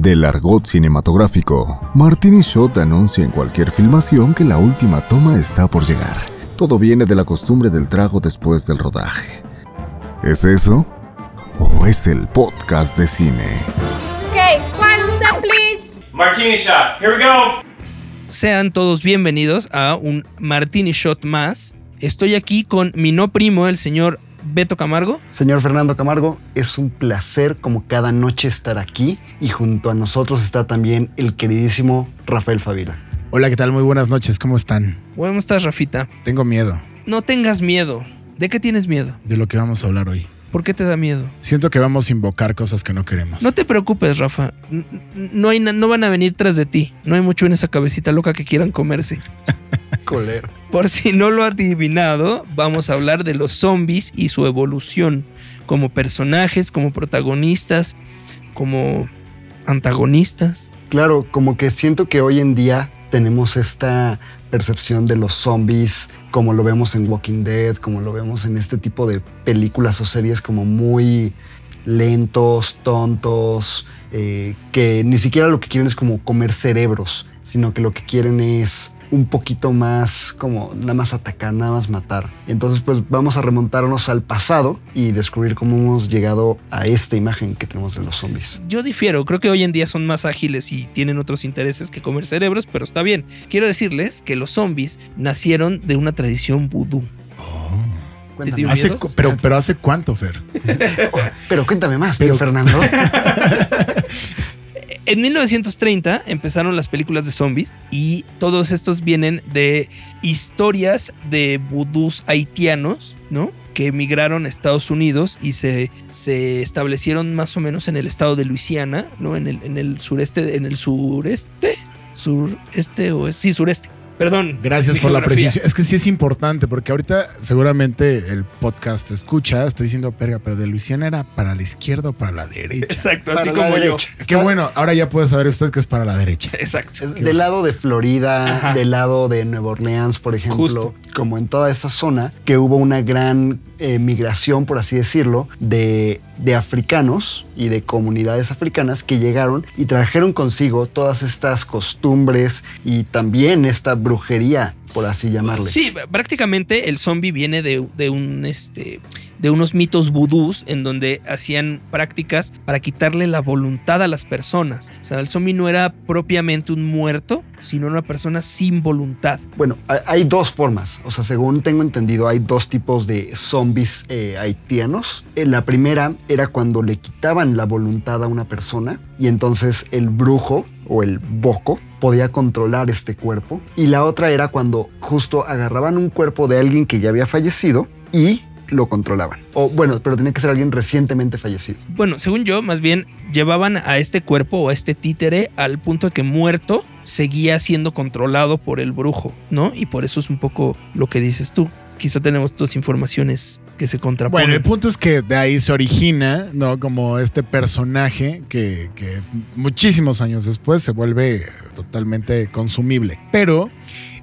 Del argot cinematográfico, Martini Shot anuncia en cualquier filmación que la última toma está por llegar. Todo viene de la costumbre del trago después del rodaje. ¿Es eso? ¿O es el podcast de cine? Okay, final set, please. Martini shot. Here we go. Sean todos bienvenidos a un Martini Shot más. Estoy aquí con mi no primo, el señor Beto Camargo. Señor Fernando Camargo, es un placer como cada noche estar aquí y junto a nosotros está también el queridísimo Rafael Favila. Hola, ¿qué tal? Muy buenas noches, ¿cómo están? ¿Cómo estás, Rafita? Tengo miedo No tengas miedo. ¿De qué tienes miedo? de lo que vamos a hablar hoy. ¿Por qué te da miedo? Siento que vamos a invocar cosas que no queremos. No te preocupes, Rafa. No, hay no van a venir tras de ti. No hay mucho en esa cabecita loca que quieran comerse. Colero. Por si no lo ha adivinado, vamos a hablar de los zombies y su evolución como personajes, como protagonistas, como antagonistas. Claro, como que siento que hoy en día tenemos esta percepción de los zombies como lo vemos en Walking Dead, como lo vemos en este tipo de películas o series como muy lentos, tontos, eh, que ni siquiera lo que quieren es como comer cerebros, sino que lo que quieren es un poquito más como nada más atacar, nada más matar. Entonces pues vamos a remontarnos al pasado y descubrir cómo hemos llegado a esta imagen que tenemos de los zombies. Yo difiero, creo que hoy en día son más ágiles y tienen otros intereses que comer cerebros, pero está bien. Quiero decirles que los zombies nacieron de una tradición vudú. Hace pero, pero ¿hace cuánto, Fer? Pero cuéntame más, tío Fernando. En 1930 empezaron las películas de zombies y todos estos vienen de historias de vudús haitianos, ¿no? Que emigraron a Estados Unidos y se, se establecieron más o menos en el estado de Luisiana, ¿no? En el, en el sureste, en el sureste, sureste o sí, sureste. Perdón. Gracias por la precisión. Es que sí es importante porque ahorita seguramente el podcast escucha, está diciendo, perga, pero de Luisiana era para la izquierda o para la derecha. Exacto, Para así como yo. derecha. Qué bueno, ahora ya puede saber usted que es para la derecha. Exacto. Es del lado de Florida, Ajá. del lado de Nueva Orleans, por ejemplo, Justo. como en toda esta zona, que hubo una gran eh, migración, por así decirlo, de, de africanos y de comunidades africanas que llegaron y trajeron consigo todas estas costumbres y también esta brujería, por así llamarle. Sí, prácticamente el zombie viene de, de un este de unos mitos vudús en donde hacían prácticas para quitarle la voluntad a las personas. O sea, el zombie no era propiamente un muerto, sino una persona sin voluntad. Bueno, hay- dos formas. O sea, según tengo entendido, hay dos tipos de zombies eh, haitianos. Eh, La primera era cuando le quitaban la voluntad a una persona y entonces el brujo o el boco podía controlar este cuerpo. Y la otra era cuando justo agarraban un cuerpo de alguien que ya había fallecido y lo controlaban. O bueno, pero tenía que ser alguien recientemente fallecido. Bueno, según yo, más bien llevaban a este cuerpo o a este títere al punto de que muerto seguía siendo controlado por el brujo, ¿no? Y por eso es un poco lo que dices tú. Quizá tenemos dos informaciones que se contraponen. Bueno, el punto es que de ahí se origina, ¿no? Como este personaje que, que muchísimos años después se vuelve totalmente consumible. Pero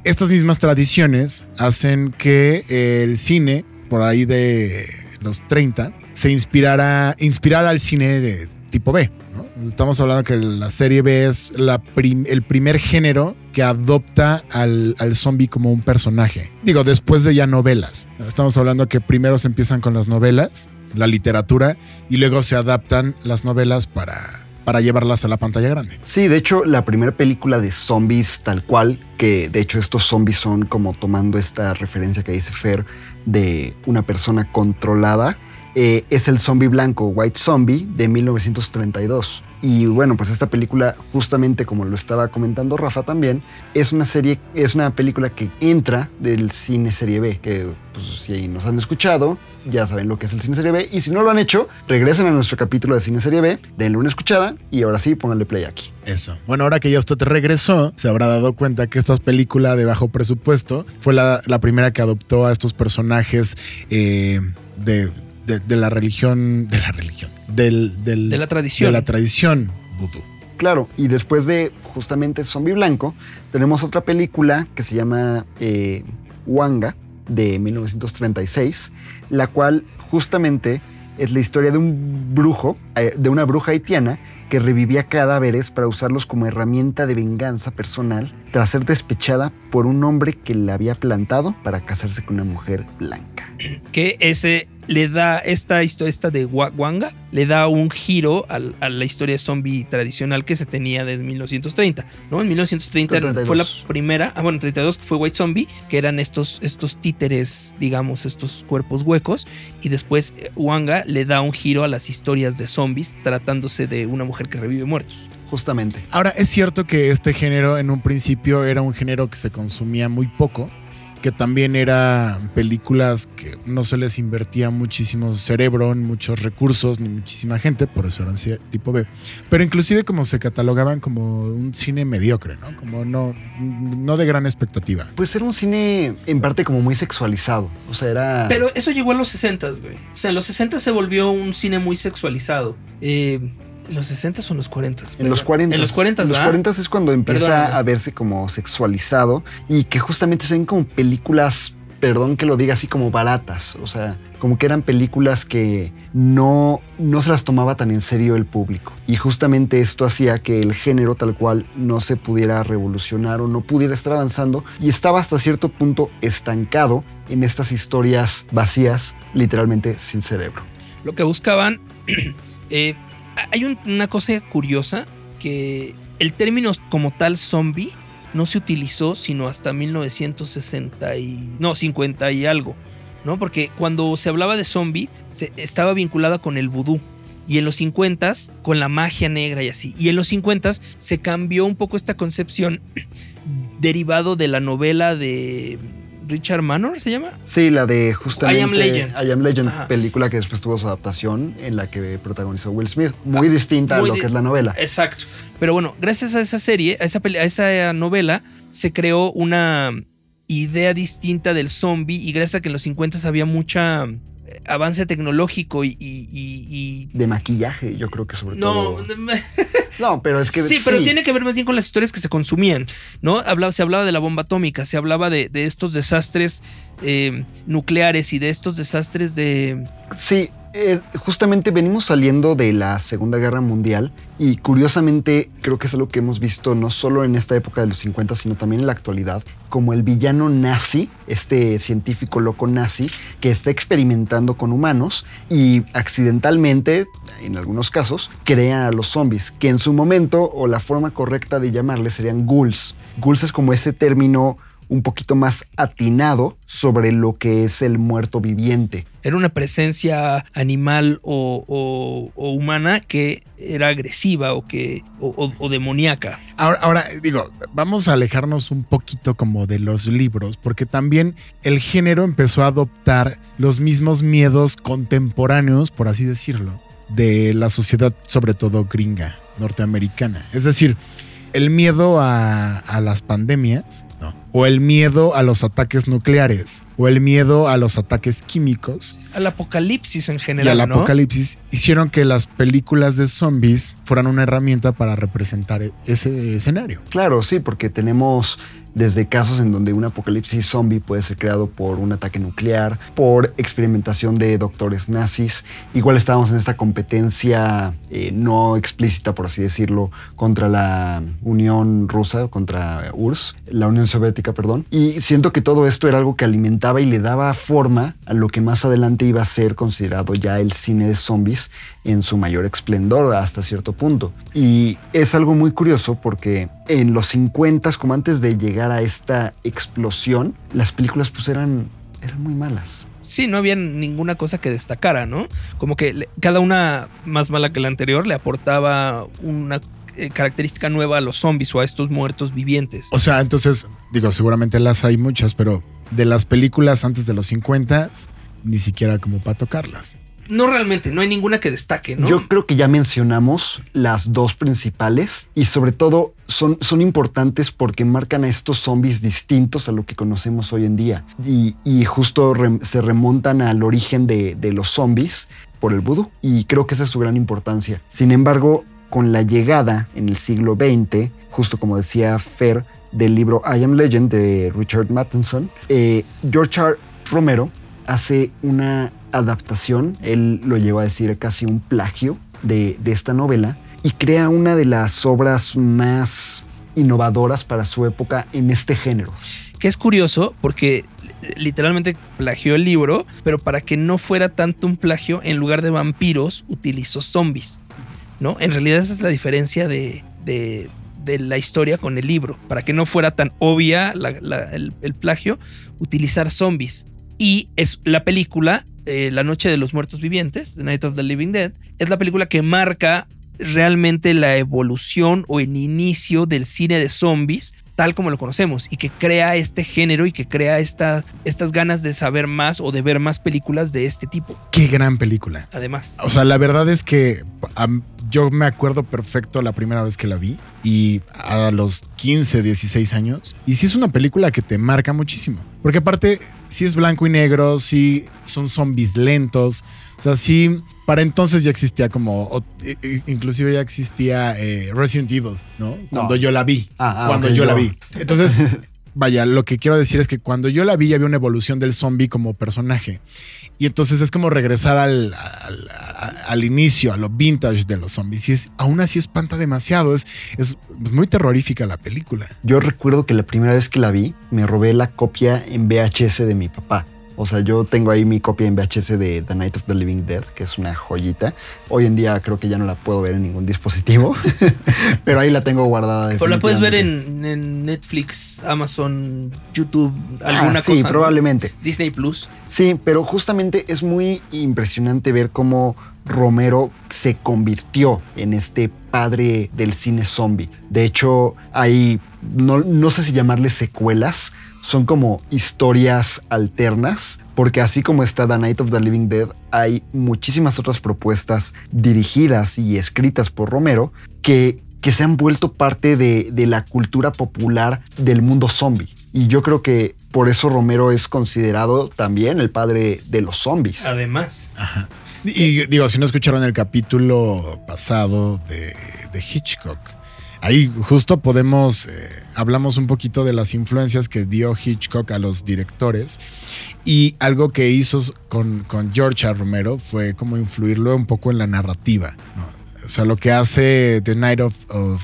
estas mismas tradiciones hacen que el cine, por ahí de los 30, se inspirara, inspirara al cine de tipo B. ¿no? Estamos hablando que la serie B es la el primer género que adopta al, al zombie como un personaje. Digo, después de ya novelas. Estamos hablando que primero se empiezan con las novelas, la literatura, y luego se adaptan las novelas para, para llevarlas a la pantalla grande. Sí, de hecho, la primera película de zombies tal cual, que de hecho estos zombies son como tomando esta referencia que dice Fer de una persona controlada, eh, es el zombie blanco, White Zombie, de 1932. Y bueno, pues esta película, justamente como lo estaba comentando Rafa también, es una serie, es una película que entra del cine serie B, que pues si nos han escuchado, ya saben lo que es el cine serie B, y si no lo han hecho, regresen a nuestro capítulo de cine serie B, denle una escuchada y ahora sí, pónganle play aquí. Eso. Bueno, ahora que ya usted regresó, se habrá dado cuenta que esta película de bajo presupuesto fue la, la primera que adoptó a estos personajes eh, de, de- de la religión, de la religión, del, del- De la tradición. de la tradición vudú. Claro, y después de justamente Zombie Blanco, tenemos otra película que se llama eh, Wanga, de 1936, la cual justamente es la historia de un brujo, eh, de una bruja haitiana que revivía cadáveres para usarlos como herramienta de venganza personal tras ser despechada por un hombre que la había plantado para casarse con una mujer blanca. que ese le da esta historia esta de Wa- Wanga le da un giro al- a, la historia zombie tradicional que se tenía desde 1930 no en 1930 32. fue la primera ah bueno 32 fue White Zombie que eran estos estos títeres digamos estos cuerpos huecos y después eh, Wanga le da un giro a las historias de zombies tratándose de una mujer que revive muertos Justamente. Ahora, es cierto que este género en un principio era un género que se consumía muy poco, que también era películas que no se les invertía muchísimo cerebro, ni muchos recursos, ni muchísima gente, por eso eran tipo B. Pero inclusive como se catalogaban como un cine mediocre, ¿no? Como no, no de gran expectativa. Pues era un cine en parte como muy sexualizado. O sea, era... Pero eso llegó en los 60, güey. O sea, en los 60 se volvió un cine muy sexualizado. Eh, ¿En los 60 o en los 40? En los 40. En los 40, En los ¿verdad? 40 es cuando empieza Perdóname. a verse como sexualizado y que justamente se ven como películas, perdón que lo diga así, como baratas. O sea, como que eran películas que no, no se las tomaba tan en serio el público. Y justamente esto hacía que el género tal cual no se pudiera revolucionar o no pudiera estar avanzando y estaba hasta cierto punto estancado en estas historias vacías, literalmente sin cerebro. Lo que buscaban. eh, hay un- una cosa curiosa que el término como tal zombie no se utilizó sino hasta 1960 y. No, 50 y algo. ¿No? Porque cuando se hablaba de zombie, se, estaba vinculada con el vudú. Y en los 50 con la magia negra y así. Y en los 50 se cambió un poco esta concepción derivado de la novela de Richard Manor, ¿se llama? Sí, la de justamente I Am Legend. I Am Legend, Ajá. película que después tuvo su adaptación en la que protagonizó Will Smith. Muy distinta muy a lo di- que es la novela. Exacto. Pero bueno, gracias a esa serie, a esa, a esa novela, se creó una idea distinta del zombie y gracias a que en los 50 había mucha eh, avance tecnológico y... y- y- y- De maquillaje, yo creo que sobre no, todo. No, pero es que. sí, pero tiene que ver más bien con las historias que se consumían, ¿no? Hablaba, se hablaba de la bomba atómica, se hablaba de, de estos desastres eh, nucleares y de estos desastres de... Sí, eh, justamente venimos saliendo de la Segunda Guerra Mundial y curiosamente creo que es algo que hemos visto no solo en esta época de los 50, sino también en la actualidad, como el villano nazi, este científico loco nazi, que está experimentando con humanos y accidentalmente, en algunos casos, crea a los zombies, que en su momento, o la forma correcta de llamarles serían ghouls. Ghouls es como ese término un poquito más atinado sobre lo que es el muerto viviente. Era una presencia animal o, humana que era agresiva o que o, demoníaca. Ahora, digo, vamos a alejarnos un poquito como de los libros, porque también el género empezó a adoptar los mismos miedos contemporáneos, por así decirlo, de la sociedad, sobre todo gringa, norteamericana. Es decir, el miedo a las pandemias, ¿no? o el miedo a los ataques nucleares, o el miedo a los ataques químicos, Al apocalipsis en y general. al ¿no? apocalipsis hicieron que las películas de zombies fueran una herramienta para representar e- ese escenario. Claro, sí, porque tenemos desde casos en donde un apocalipsis zombie puede ser creado por un ataque nuclear, por experimentación de doctores nazis. Igual estábamos en esta competencia eh, no explícita, por así decirlo, contra la Unión Rusa, contra URSS, la Unión Soviética, perdón. Y siento que todo esto era algo que alimentaba y le daba forma a lo que más adelante iba a ser considerado ya el cine de zombies en su mayor esplendor hasta cierto punto. Y es algo muy curioso porque en los 50, como antes de llegar a esta explosión, las películas pues eran, eran muy malas. Sí, no había ninguna cosa que destacara, ¿no? Como que le- cada una más mala que la anterior le aportaba una eh, característica nueva a los zombies o a estos muertos vivientes. O sea, entonces, digo, seguramente las hay muchas, pero de las películas antes de los 50, ni siquiera como para tocarlas. No realmente, no hay ninguna que destaque, ¿no? Yo creo que ya mencionamos las dos principales y sobre todo son, son importantes porque marcan a estos zombies distintos a lo que conocemos hoy en día. Y, y justo se remontan al origen de, de los zombies por el vudú y creo que esa es su gran importancia. Sin embargo, con la llegada en el siglo XX, justo como decía Fer, del libro I Am Legend de Richard Matheson, eh, George R. Romero hace una adaptación, él lo llegó a decir casi un plagio de, de esta novela, y crea una de las obras más innovadoras para su época en este género. Que es curioso porque literalmente plagió el libro, pero para que no fuera tanto un plagio, en lugar de vampiros, utilizó zombies. ¿No? En realidad esa es la diferencia de, de, de la historia con el libro. Para que no fuera tan obvia el plagio, utilizar zombies. Y es la película, eh, La Noche de los Muertos Vivientes, The Night of the Living Dead, es la película que marca realmente la evolución o el inicio del cine de zombies tal como lo conocemos y que crea este género y que crea esta, estas ganas de saber más o de ver más películas de este tipo. Qué gran película. Además, O sea, la verdad es que yo me acuerdo perfecto la primera vez que la vi y a los 15, 16 años. Y sí es una película que te marca muchísimo. Porque aparte, sí es blanco y negro, sí son zombies lentos. O sea, sí, para entonces ya existía como, inclusive ya existía eh, Resident Evil, ¿no? Cuando yo la vi. Ah, ah, cuando yo la vi. Entonces, vaya, lo que quiero decir es que cuando yo la vi ya había una evolución del zombie como personaje. Y entonces es como regresar al, al, inicio, a lo vintage de los zombies. Y es, aún así espanta demasiado. Es, es muy terrorífica la película. Yo recuerdo que la primera vez que la vi, me robé la copia en VHS de mi papá. O sea, yo tengo ahí mi copia en VHS de The Night of the Living Dead, que es una joyita. Hoy en día creo que ya no la puedo ver en ningún dispositivo, pero ahí la tengo guardada. pero la puedes ver en, en Netflix, Amazon, YouTube, Ah, alguna sí, cosa. ¿no? probablemente. Disney Plus. Sí, pero justamente es muy impresionante ver cómo Romero se convirtió en este padre del cine zombie. De hecho, hay, no, no sé si llamarles secuelas, son como historias alternas, porque así como está The Night of the Living Dead, hay muchísimas otras propuestas dirigidas y escritas por Romero que, que se han vuelto parte de, de la cultura popular del mundo zombie. Y yo creo que por eso Romero es considerado también el padre de los zombies. Además. Y digo, si no escucharon el capítulo pasado de, de Hitchcock, ahí justo podemos, eh, hablamos un poquito de las influencias que dio Hitchcock a los directores y algo que hizo con, con George. Romero fue como influirlo un poco en la narrativa. ¿no? O sea, lo que hace The Night of,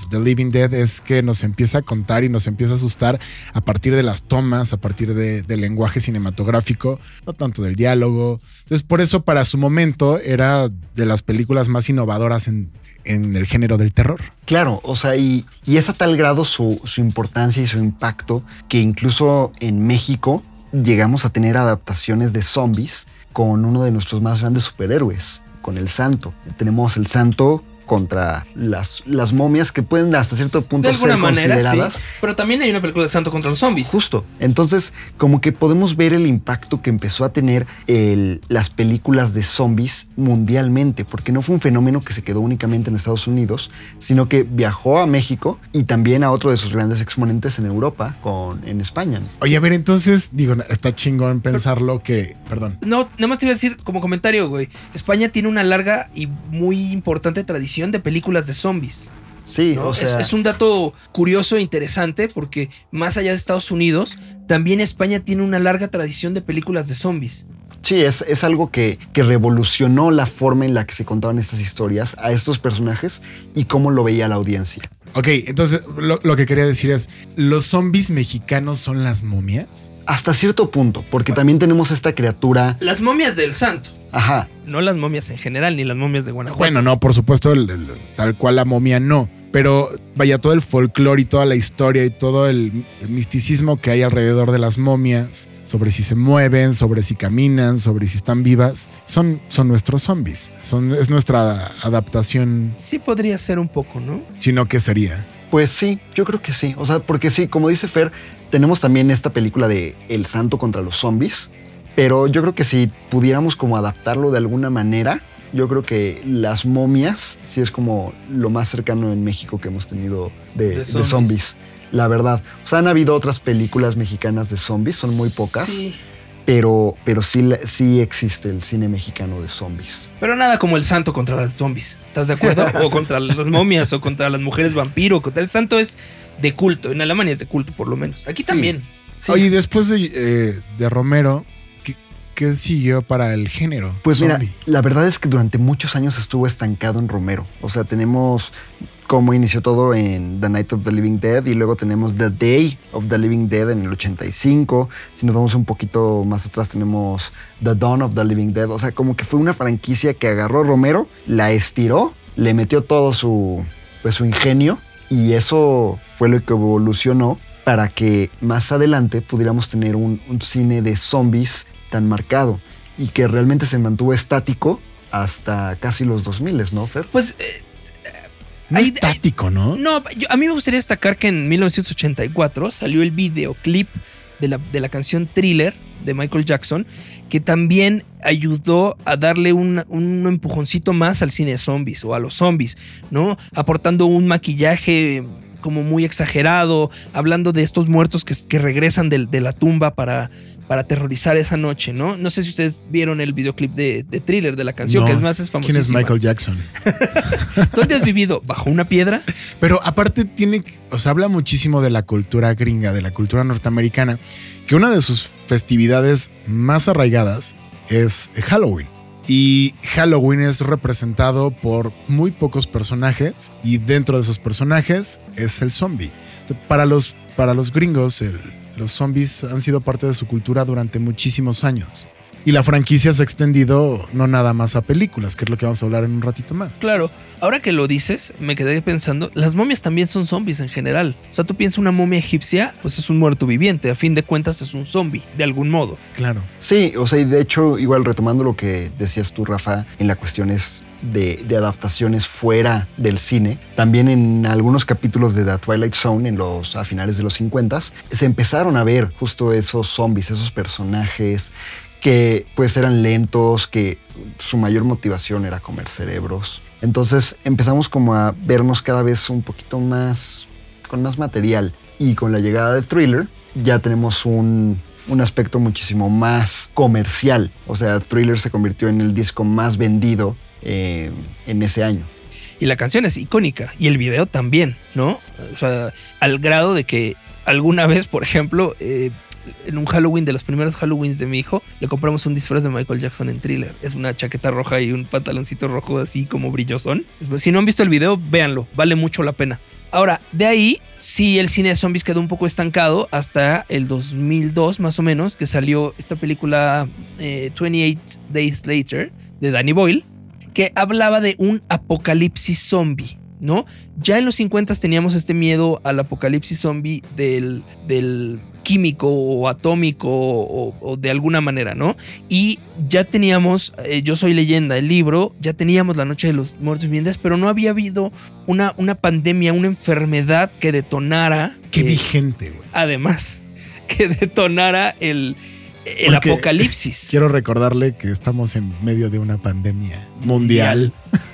the Living Dead es que nos empieza a contar y nos empieza a asustar a partir de las tomas, a partir de- del lenguaje cinematográfico, no tanto del diálogo. Entonces, por eso para su momento era de las películas más innovadoras en, en el género del terror. Claro, o sea, y, y es a tal grado su, su importancia y su impacto que incluso en México llegamos a tener adaptaciones de zombies con uno de nuestros más grandes superhéroes, con el Santo. Tenemos el Santo contra las, las momias que pueden hasta cierto punto De ser manera, consideradas sí. Pero también hay una película de Santo contra los zombies. Justo. Entonces, como que podemos ver el impacto que empezó a tener el- las películas de zombies mundialmente, porque no fue un fenómeno que se quedó únicamente en Estados Unidos, sino que viajó a México y también a otro de sus grandes exponentes en Europa, con, en España. Oye, a ver, entonces, digo, está chingón pensarlo que, perdón, No, nada más te iba a decir como comentario, güey. España tiene una larga y muy importante tradición de películas de zombies. Sí, ¿no? o Es- sea, es, un dato curioso e interesante porque más allá de Estados Unidos, también España tiene una larga tradición de películas de zombies. sí, es, es algo que, que revolucionó la forma en la que se contaban estas historias a estos personajes y cómo lo veía la audiencia. Ok, entonces lo, lo que quería decir es, ¿los zombies mexicanos son las momias? Hasta cierto punto, porque también tenemos esta criatura, Las momias del santo. ajá, No las momias en general, ni las momias de Guanajuato. Bueno, no, por supuesto, el- el- tal cual la momia no. Pero vaya, todo el folclore y toda la historia y todo el, el misticismo que hay alrededor de las momias, sobre si se mueven, sobre si caminan, sobre si están vivas, son, son nuestros zombies. Son, es nuestra adaptación, Sí podría ser un poco, ¿no? sino que sería. Pues sí, yo creo que sí. O sea, porque sí, como dice Fer, tenemos también esta película de El Santo contra los zombies. Pero yo creo que si pudiéramos como adaptarlo de alguna manera, yo creo que las momias sí es como lo más cercano en México que hemos tenido de, De zombies. La verdad. O sea, han habido otras películas mexicanas de zombies, son muy pocas. Sí. Pero, pero sí, sí existe el cine mexicano de zombies. Pero nada como el santo contra los zombies. ¿Estás de acuerdo? o contra las momias o contra las mujeres vampiro. Contra el santo es de culto. En Alemania es de culto, por lo menos. Aquí Sí. también. Sí. Oye, y después de, eh, de Romero, ¿qué, qué siguió para el género? Pues mira, la verdad es que durante muchos años estuvo estancado en Romero. O sea, tenemos cómo inició todo en The Night of the Living Dead y luego tenemos The Day of the Living Dead en el 85. Si nos vamos un poquito más atrás tenemos The Dawn of the Living Dead. O sea, como que fue una franquicia que agarró Romero, la estiró, le metió todo su, pues, su ingenio y eso fue lo que evolucionó para que más adelante pudiéramos tener un, un cine de zombies tan marcado y que realmente se mantuvo estático hasta casi los 2000, ¿no, Fer? Pues eh, No ahí- ¿no? No, yo- a mí me gustaría destacar que en 1984 salió el videoclip de la, de la canción Thriller de Michael Jackson, que también ayudó a darle un, un empujoncito más al cine de zombies o a los zombies, ¿no? Aportando un maquillaje como muy exagerado, hablando de estos muertos que, que regresan de, la tumba para, para aterrorizar esa noche, ¿no? No sé si ustedes vieron el videoclip de, de Thriller, de la canción, No. que es más es ¿Quién famosísima. es Michael Jackson? ¿Dónde has vivido? ¿Bajo una piedra? Pero aparte tiene, o sea, habla muchísimo de la cultura gringa, de la cultura norteamericana, que una de sus festividades más arraigadas es Halloween. Y Halloween es representado por muy pocos personajes y dentro de esos personajes es el zombie. Para los, para los gringos, los zombies han sido parte de su cultura durante muchísimos años. Y la franquicia se ha extendido no nada más a películas, que es lo que vamos a hablar en un ratito más. Claro, ahora que lo dices, me quedé pensando, las momias también son zombies en general. O sea, tú piensas una momia egipcia, pues es un muerto viviente, a fin de cuentas es un zombie, de algún modo. Claro. Sí, o sea, y de hecho, igual retomando lo que decías tú, Rafa, en las cuestiones de, de adaptaciones fuera del cine, también en algunos capítulos de The Twilight Zone, en los, a finales de los 50, se empezaron a ver justo esos zombies, esos personajes que pues eran lentos, que su mayor motivación era comer cerebros. Entonces empezamos como a vernos cada vez un poquito más, con más material. Y con la llegada de Thriller ya tenemos un, un aspecto muchísimo más comercial. O sea, Thriller se convirtió en el disco más vendido eh, en ese año. Y la canción es icónica, y el video también, ¿no? O sea, al grado de que alguna vez, por ejemplo, eh, en un Halloween de los primeros Halloweens de mi hijo, le compramos un disfraz de Michael Jackson en thriller. Es una chaqueta roja y un pantaloncito rojo así como brillosón. Si no han visto el video, véanlo, vale mucho la pena. Ahora, de ahí, sí, el cine de zombies quedó un poco estancado hasta el 2002, más o menos, que salió esta película eh, 28 Days Later de Danny Boyle, que hablaba de un apocalipsis zombie, ¿no? Ya en los 50 teníamos este miedo al apocalipsis zombie del, del químico o atómico o, o de alguna manera, ¿no? Y ya teníamos eh, Yo Soy Leyenda, el libro, ya teníamos La Noche de los Muertos Vivientes, pero no había habido una, una pandemia, una enfermedad que detonara. Qué eh, vigente, güey. Además, que detonara el, el Porque apocalipsis. Quiero recordarle que estamos en medio de una pandemia mundial.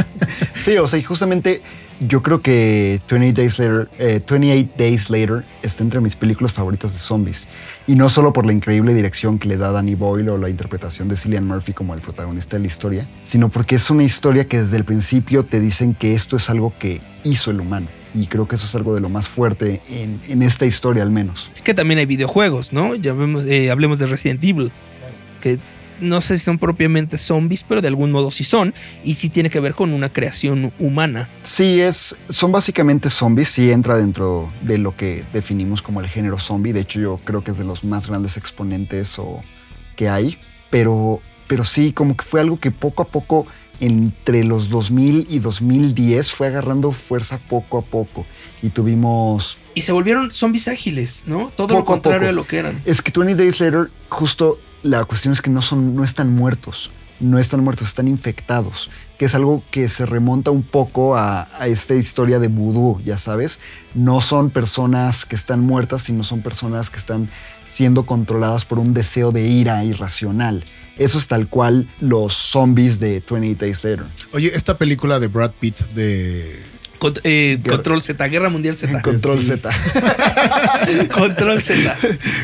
Sí, o sea, y justamente yo creo que 28 Days Later, eh, 28 Days Later está entre mis películas favoritas de zombies. Y no solo por la increíble dirección que le da Danny Boyle o la interpretación de Cillian Murphy como el protagonista de la historia, sino porque es una historia que desde el principio te dicen que esto es algo que hizo el humano. Y creo que eso es algo de lo más fuerte en, en esta historia al menos. Que también hay videojuegos, ¿no? Ya vemos, eh, hablemos de Resident Evil. Que no sé si son propiamente zombies, pero de algún modo sí son. Y sí tiene que ver con una creación humana. Sí, es, son básicamente zombies, sí entra dentro de lo que definimos como el género zombie. De hecho, yo creo que es de los más grandes exponentes o, que hay. Pero, pero sí, como que fue algo que poco a poco, entre los 2000 y 2010, fue agarrando fuerza poco a poco. Y tuvimos Y se volvieron zombies ágiles, ¿no? Todo lo a contrario poco. a lo que eran. Es que 20 Days Later, justo la cuestión es que no, son, no están muertos. No están muertos, están infectados. Que es algo que se remonta un poco a, esta historia de vudú, ya sabes. No son personas que están muertas, sino son personas que están siendo controladas por un deseo de ira irracional. Eso es tal cual los zombies de 28 Days Later. Oye, esta película de Brad Pitt de. Eh, control Z, Guerra Mundial Z. Control sí. Z. Control Z.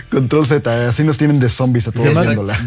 Control Z. Así nos tienen de zombies a todos.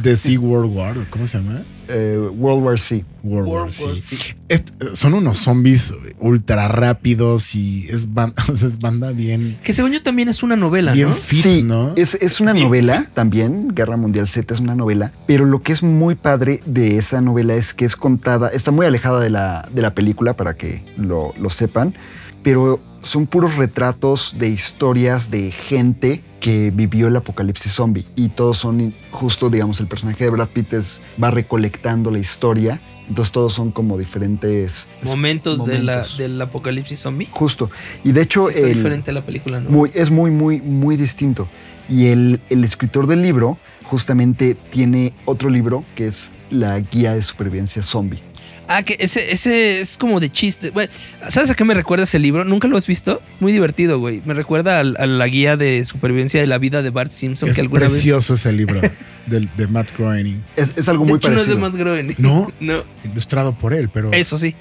The Sea World War, ¿o ¿cómo se llama? Eh, World War C. World War World War Z. Z. Est- son unos zombies ultra rápidos y es, ban- o sea, es banda bien, Que según yo también es una novela, bien ¿no? fit, sí, ¿no? es, es una novela también, Guerra Mundial Z es una novela, pero lo que es muy padre de esa novela es que es contada, está muy alejada de la, de la película para que lo, lo sepan, pero son puros retratos de historias de gente que vivió el apocalipsis zombie y todos son justo, digamos, el personaje de Brad Pitt es- va recolectando la historia, entonces todos son como diferentes Momentos, de la- momentos. del apocalipsis zombie. Justo. Y de hecho, Sí, el- diferente a la película, ¿no? muy, es muy, muy, muy distinto. Y el, el escritor del libro justamente tiene otro libro que es la guía de supervivencia zombie. Ah, que ese, ese es como de chiste. Bueno, ¿sabes a qué me recuerda ese libro? ¿Nunca lo has visto? Muy divertido, güey. Me recuerda al- a, la guía de supervivencia de la vida de Bart Simpson es que alguna precioso ese libro del- de Matt Groening. Es, es algo vez. De muy hecho, no es parecido. de Matt Groening. No. No, Ilustrado por él, pero eso sí.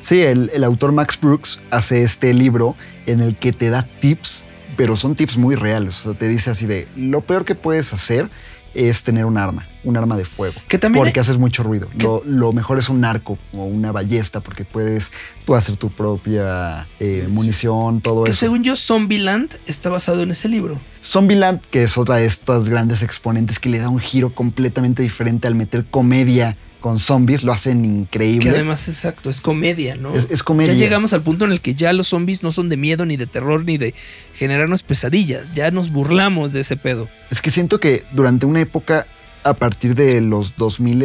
Sí, el, el autor Max Brooks hace este libro en el que te da tips, pero son tips muy reales. O sea, te dice así de, lo peor que puedes hacer es tener un arma, un arma de fuego. Que también Porque haces mucho ruido. Lo, lo mejor es un arco o una ballesta porque puedes tú hacer tu propia eh, munición, todo que eso. según yo, Zombieland está basado en ese libro. Zombieland, que es otra de estas grandes exponentes que le da un giro completamente diferente al meter comedia con zombies, lo hacen Que increíble. además, exacto, es comedia, ¿no? es, es comedia. Ya llegamos al punto en el que ya los zombies no son de miedo, ni de terror, ni de generarnos pesadillas. Ya nos burlamos de ese pedo. Es que siento que durante una época, a partir de los 2000,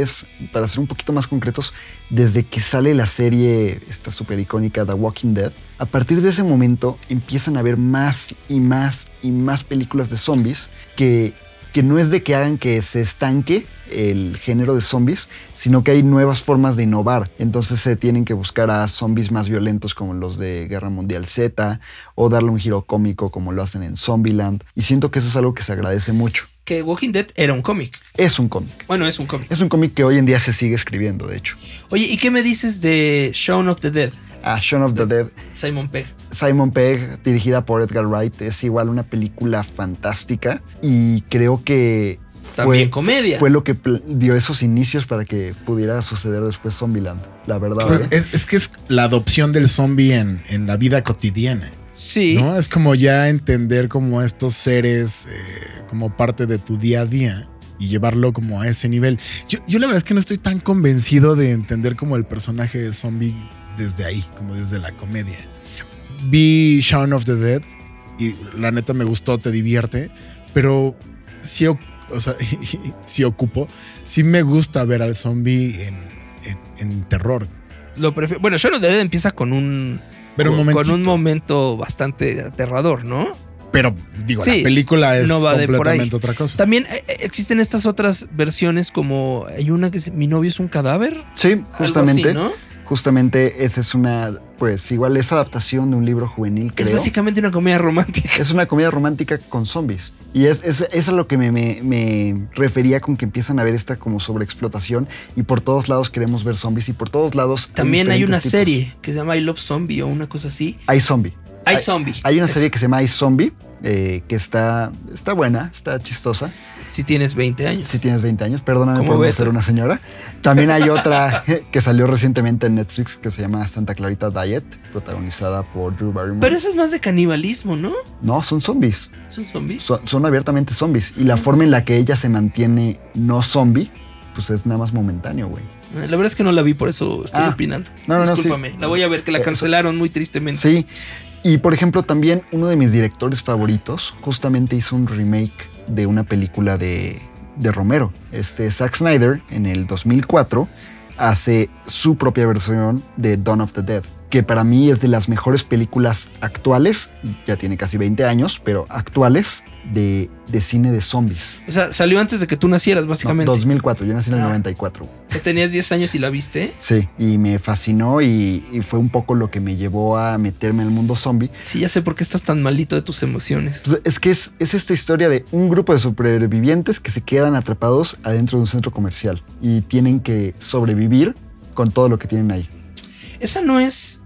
para ser un poquito más concretos, desde que sale la serie, esta súper icónica The Walking Dead, a partir de ese momento empiezan a haber más y más y más películas de zombies que, que no es de que hagan que se estanque el género de zombies, sino que hay nuevas formas de innovar. Entonces se tienen que buscar a zombies más violentos como los de Guerra Mundial Z o darle un giro cómico como lo hacen en Zombieland. Y siento que eso es algo que se agradece mucho. Que Walking Dead era un cómic. Es un cómic. Bueno, es un cómic. Es un cómic que hoy en día se sigue escribiendo, de hecho. Oye, ¿y qué me dices de Shaun of the Dead? A Shaun of the Dead, Simon Pegg. Simon Pegg, dirigida por Edgar Wright, es igual una película fantástica y creo que También fue, comedia. fue lo que dio esos inicios para que pudiera suceder después Zombieland. La verdad. Pues, ¿eh? es, es que es la adopción del zombie en, en la vida cotidiana. Sí. ¿no? Es como ya entender como estos seres eh, como parte de tu día a día y llevarlo como a ese nivel. Yo, yo la verdad es que no estoy tan convencido de entender como el personaje de zombie desde ahí, como desde la comedia. Vi Shaun of the Dead y la neta me gustó, te divierte, pero sí, o sea, sí ocupo, sí me gusta ver al zombie en, en- en terror. Lo prefiero. Bueno, Shaun of the Dead empieza con un. Pero un con, un momento bastante aterrador, ¿no? Pero digo, Sí, la película es no va de por ahí. completamente otra cosa. También eh, eh, existen estas otras versiones como hay una que es Mi novio es un cadáver. Sí, Algo justamente. así, ¿no? Justamente esa es una, pues igual es adaptación de un libro juvenil, Es creo. básicamente una comedia romántica. Es una comedia romántica con zombies. Y es, es, es a lo que me, me- me refería con que empiezan a ver esta como sobreexplotación y por todos lados queremos ver zombies y por todos lados... También hay una tipos. serie que se llama I Love Zombie o una cosa así. Hay zombie. Hay Hay- Zombie. Hay una Es- serie que se llama I Zombie, eh, que está, está buena, está chistosa. Si tienes 20 años. Si tienes 20 años, perdóname por no ser una señora. También hay otra que salió recientemente en Netflix que se llama Santa Clarita Diet, protagonizada por Drew Barrymore. Pero eso es más de canibalismo, ¿no? No, son zombies. Son zombies. Son, son abiertamente zombies. Y la forma en la que ella se mantiene no zombie, pues es nada más momentáneo, güey. Eh, La verdad es que no la vi, por eso estoy Ah. opinando. No, no, no, Discúlpame. sí. La voy a ver, que la Eh, cancelaron muy tristemente. Sí. Y por ejemplo, también uno de mis directores favoritos justamente hizo un remake de una película de, Romero. Este Zack Snyder en el 2004 hace su propia versión de Dawn of the Dead, que para mí es de las mejores películas actuales, ya tiene casi 20 años, pero actuales de, de cine de zombies. O sea, salió antes de que tú nacieras, No, básicamente. 2004, yo nací en el Ah. 94. Que tenías 10 años y la viste. Sí, y me fascinó y, y fue un poco lo que me llevó a meterme al mundo zombie. Sí, ya sé por qué estás tan malito de tus emociones. Pues es que es, es esta historia de un grupo de supervivientes que se quedan atrapados adentro de un centro comercial y tienen que sobrevivir con todo lo que tienen ahí. Esa no es.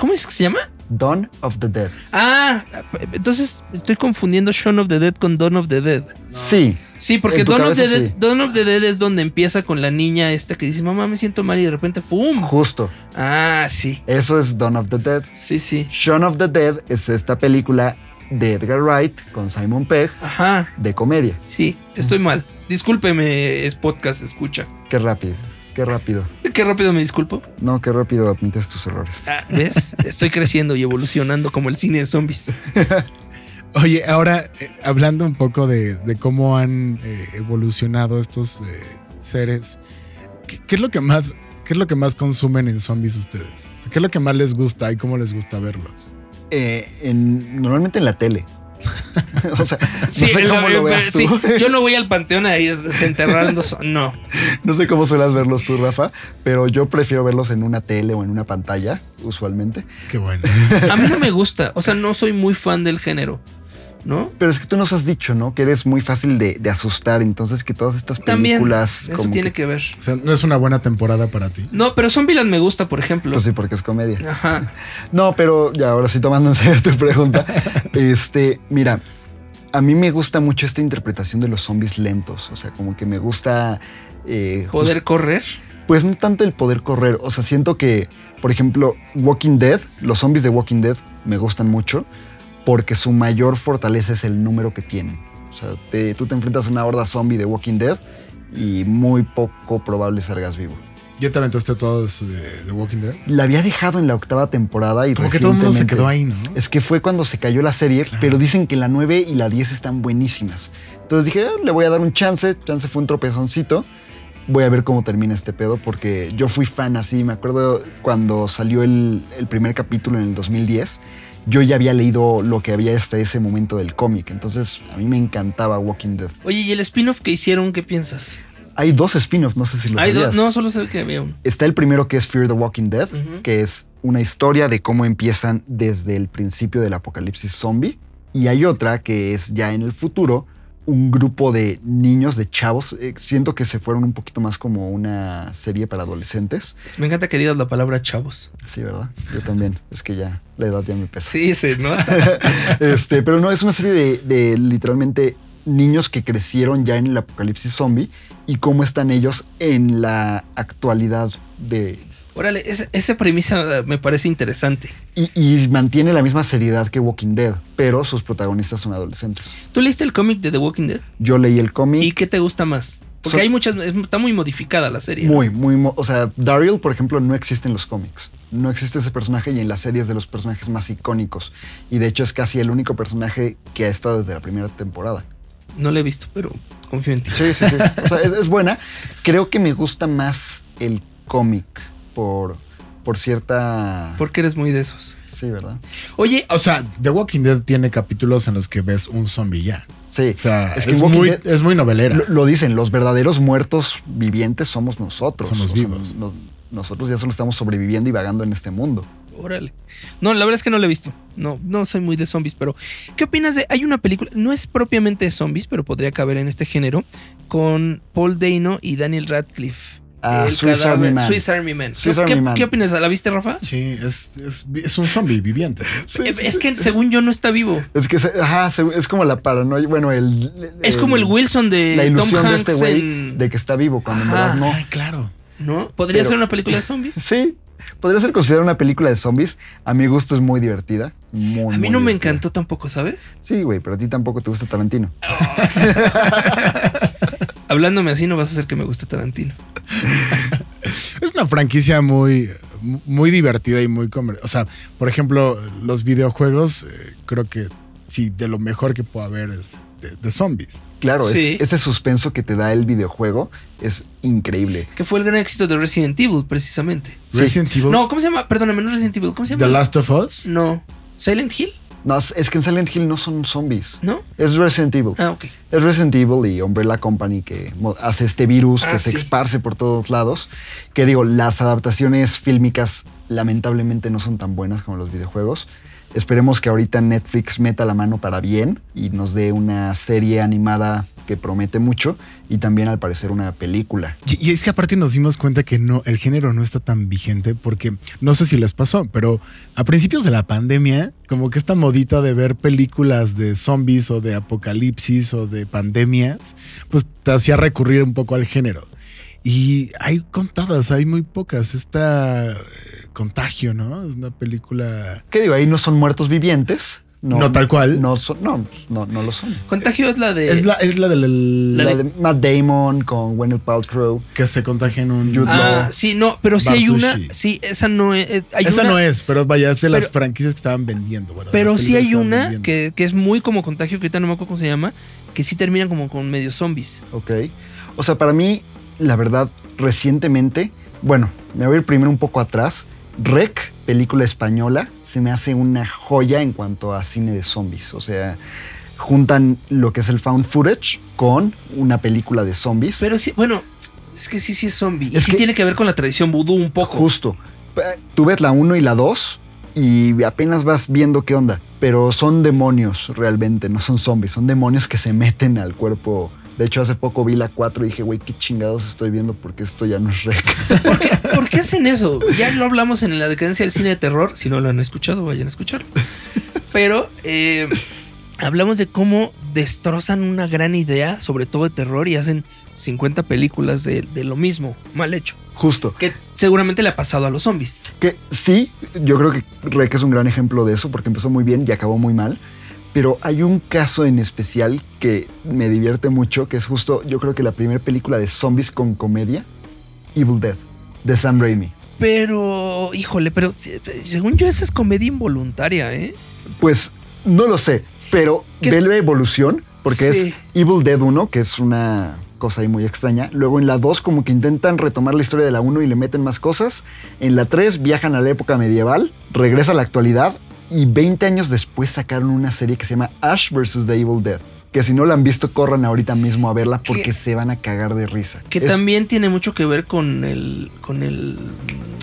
¿Cómo es que se llama? Dawn of the Dead. Ah, entonces estoy confundiendo Shaun of the Dead con Dawn of the Dead. Sí, Sí, porque Dawn of, the Dead, sí. Dawn of the Dead es donde empieza con la niña esta que dice, mamá, me siento mal y de repente ¡fum! justo. Ah, sí. Eso es Dawn of the Dead. Sí, sí. Shaun of the Dead es esta película de Edgar Wright con Simon Pegg Ajá. de comedia. Sí, estoy mal. Discúlpeme, es podcast, escucha. Qué rápido, qué rápido. Qué rápido me disculpo. No, qué rápido admites tus errores. Ah, ¿Ves? Estoy creciendo y evolucionando como el cine de zombies. Oye, ahora eh, hablando un poco de, de cómo han eh, evolucionado estos eh, seres, ¿qué, qué es lo que más, qué es lo que más consumen en zombies ustedes? ¿Qué es lo que más les gusta y cómo les gusta verlos? Eh, en- normalmente en la tele. o sea, no Sí, sé lo- cómo lo veas sí, tú. yo no voy al panteón a ir desenterrando. No. No sé cómo suelas verlos tú, Rafa, pero yo prefiero verlos en una tele o en una pantalla, usualmente. Qué bueno. A mí no me gusta. O sea, no soy muy fan del género. ¿No? Pero es que tú nos has dicho, ¿no? Que eres muy fácil de, de asustar, entonces que todas estas También. películas... Eso como tiene que- que ver. O sea, no es una buena temporada para ti. No, pero Zombieland me gusta, por ejemplo. Pues sí, porque es comedia. Ajá. No, pero ya ahora sí tomando en serio tu pregunta. Este, mira, a mí me gusta mucho esta interpretación de los zombies lentos. O sea, como que me gusta... eh, Poder correr. Pues no tanto el poder correr. O sea, siento que, por ejemplo, Walking Dead, los zombies de Walking Dead me gustan mucho porque su mayor fortaleza es el número que tienen. O sea, te- tú te enfrentas a una horda zombie de Walking Dead y muy poco probable salgas vivo. ¿Ya te aventaste todos de, Walking Dead? La había dejado en la octava temporada y Como que todo el mundo se recientemente- quedó ahí, ¿no? Es que fue cuando se cayó la serie, Claro. pero dicen que la 9 y la 10 están buenísimas. Entonces dije, "Ah, le voy a dar un chance. Chance fue un tropezoncito. Voy a ver cómo termina este pedo, porque yo fui fan así. Me acuerdo cuando salió el, el primer capítulo en el 2010. Yo ya había leído lo que había hasta ese momento del cómic. Entonces a mí me encantaba Walking Dead. Oye, ¿y el spin-off que hicieron, qué piensas? Hay dos spin-offs, no sé si lo Hay sabías. no, solo sé que había uno. Está el primero que es Fear the Walking Dead, que es una historia de cómo empiezan desde el principio del apocalipsis zombie. Y hay otra que es ya en el futuro, un grupo de niños, de chavos. eh, siento que se fueron un poquito más como una serie para adolescentes. Me encanta que digas la palabra chavos. Sí, ¿verdad? Yo también. Es que ya la edad ya me pesa. Sí, se nota. este, pero no, es una serie de, de literalmente niños que crecieron ya en el apocalipsis zombie y cómo están ellos en la actualidad de, Órale, esa, esa premisa eh, me parece interesante. Y, y mantiene la misma seriedad que Walking Dead, pero sus protagonistas son adolescentes. ¿Tú leíste el cómic de The Walking Dead? Yo leí el ¿Y cómic qué te gusta más? Porque hay muchas, es- está muy modificada la serie. muy, muy... O sea, Daryl, por ejemplo, no existe en los cómics. No existe ese personaje y en las series de los personajes más icónicos. Y de hecho es casi el único personaje que ha estado desde la primera temporada. No la he visto, pero confío en ti. Sí, sí, sí. O sea, es, es buena. Creo que me gusta más el cómic por, por cierta... Porque eres muy de esos. Sí, ¿verdad? Oye, O sea, The Walking Dead tiene capítulos en los que ves un zombie ya. Sí. O sea, Es que muy, Dead- es muy novelera. Lo, lo dicen, los verdaderos muertos vivientes somos nosotros. Somos O sea, vivos. no- nosotros ya solo estamos sobreviviendo y vagando en este mundo. Órale. No, la verdad es que no la he visto. No, no soy muy de zombies, pero ¿qué opinas de? Hay una película, no es propiamente de zombies, pero podría caber en este género, con Paul Dano y Daniel Radcliffe. Ah, El Swiss cadáver- Army Man. Swiss Army Man. Swiss ¿Qué, Army qué- Man. qué opinas? ¿La viste, Rafa? Sí, es, es, es un zombie viviente. Es que según yo no está vivo. Es que ajá, es como la paranoia. Bueno, el. Es como el Wilson de La ilusión Tom de Hanks este güey en- de que está vivo, cuando en verdad no. Ay, claro. ¿No? ¿Podría Pero- ser una película de zombies? Sí, podría ser considerada una película de zombies. A mi gusto es muy divertida. Muy, A mí muy no me encantó tampoco, ¿sabes? Sí, güey, pero a ti tampoco te gusta Tarantino. Hablándome así no vas a hacer que me guste Tarantino. Es una franquicia muy, muy divertida y muy comer. O sea, por ejemplo, los videojuegos, eh, creo que sí, de lo mejor que puede haber es de, de zombies. Claro, es- Sí. ese suspenso que te da el videojuego es increíble. Que fue el gran éxito de Resident Evil, precisamente. Sí. Resident Evil, No, ¿cómo se llama? Perdóname, no Resident Evil. ¿Cómo se llama? The Last of Us. No. ¿Silent Hill? No, es que en Silent Hill no son zombies. ¿No? Es Resident Evil. Ah, ok. Es Resident Evil y Umbrella Company que hace este virus Ah, que se sí. esparce por todos lados. Que digo, las adaptaciones fílmicas lamentablemente no son tan buenas como los videojuegos. Esperemos que ahorita Netflix meta la mano para bien y nos dé una serie animada que promete mucho y también al parecer una película. Y, es que aparte nos dimos cuenta que no, el género no está tan vigente porque no sé si les pasó, pero a principios de la pandemia, como que esta modita de ver películas de zombies o de apocalipsis o de pandemias, pues te hacía recurrir un poco al género. Y hay contadas, hay muy pocas. Esta eh, Contagio, ¿no? Es una película. ¿Qué digo? Ahí no son muertos vivientes. No tal cual. No, son- no, pues, no, no lo son. Contagio es la de. Es la, es la del. La de Matt Damon con Gwyneth Paltrow. que se contagia en un. Jude Ah, Law. sí, no, pero sí hay una. Sí, esa no es. hay Esa una- no es, pero vaya, es de las franquicias que estaban vendiendo. bueno, Pero sí hay una que, que es muy como contagio, que ahorita no me acuerdo cómo se llama, que sí terminan como con medio zombies. Ok. O sea, para mí, la verdad, recientemente, bueno, me voy a ir primero un poco atrás. Rec, película española, se me hace una joya en cuanto a cine de zombies. O sea, juntan lo que es el found footage con una película de zombies. Pero sí, bueno, es que sí, sí es zombie. Y sí que- tiene que ver con la tradición vudú un poco. Justo. Tú ves la 1 y la 2 y apenas vas viendo qué onda. Pero son demonios realmente, no son zombies. Son demonios que se meten al cuerpo. De hecho, hace poco vi la 4 y dije, güey, qué chingados estoy viendo porque esto ya no es rec. ¿Por qué, por qué hacen eso? Ya lo hablamos en la decadencia del cine de terror. Si no lo han escuchado, vayan a escucharlo. Pero eh, hablamos de cómo destrozan una gran idea, sobre todo de terror, y hacen 50 películas de, de lo mismo, mal hecho. Justo. Que seguramente le ha pasado a los zombies. Que sí, yo creo que Rec es un gran ejemplo de eso porque empezó muy bien y acabó muy mal. Pero hay un caso en especial que me divierte mucho, que es justo, yo creo que la primera película de zombies con comedia, Evil Dead, de Sam Raimi. Pero, híjole, pero según yo, esa es comedia involuntaria, ¿eh? Pues no lo sé, pero ¿Qué ve la evolución, porque Sí. es Evil Dead 1, que es una cosa ahí muy extraña. Luego en la 2 como que intentan retomar la historia de la 1 y le meten más cosas. En la 3 viajan a la época medieval, regresa a la actualidad y 20 años después sacaron una serie que se llama Ash vs. The Evil Dead. Que si no la han visto, corran ahorita mismo a verla porque Que- se van a cagar de risa. Que Es- también tiene mucho que ver con el, con el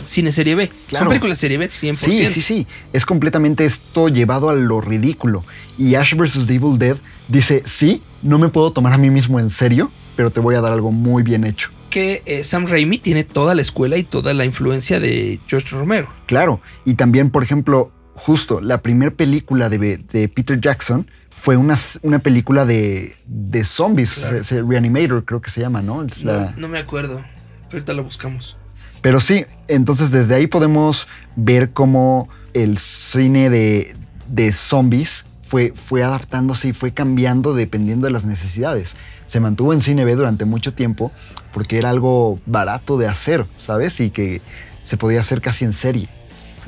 cine serie B. Claro. Son películas serie B 100%. Sí, sí, sí. Es completamente esto llevado a lo ridículo. Y Ash vs. The Evil Dead dice, sí, no me puedo tomar a mí mismo en serio, pero te voy a dar algo muy bien hecho. Que eh, Sam Raimi tiene toda la escuela y toda la influencia de George Romero. Claro. Y también, por ejemplo, justo la primera película de, de Peter Jackson fue una, una película de, de zombies, Claro. se- se- Reanimator creo que se llama, ¿no? La- No, no me acuerdo. Pero ahorita lo buscamos. Pero sí, entonces desde ahí podemos ver cómo el cine de, de zombies fue, fue adaptándose y fue cambiando dependiendo de las necesidades. Se mantuvo en cine B durante mucho tiempo porque era algo barato de hacer, ¿sabes? Y que se podía hacer casi en serie.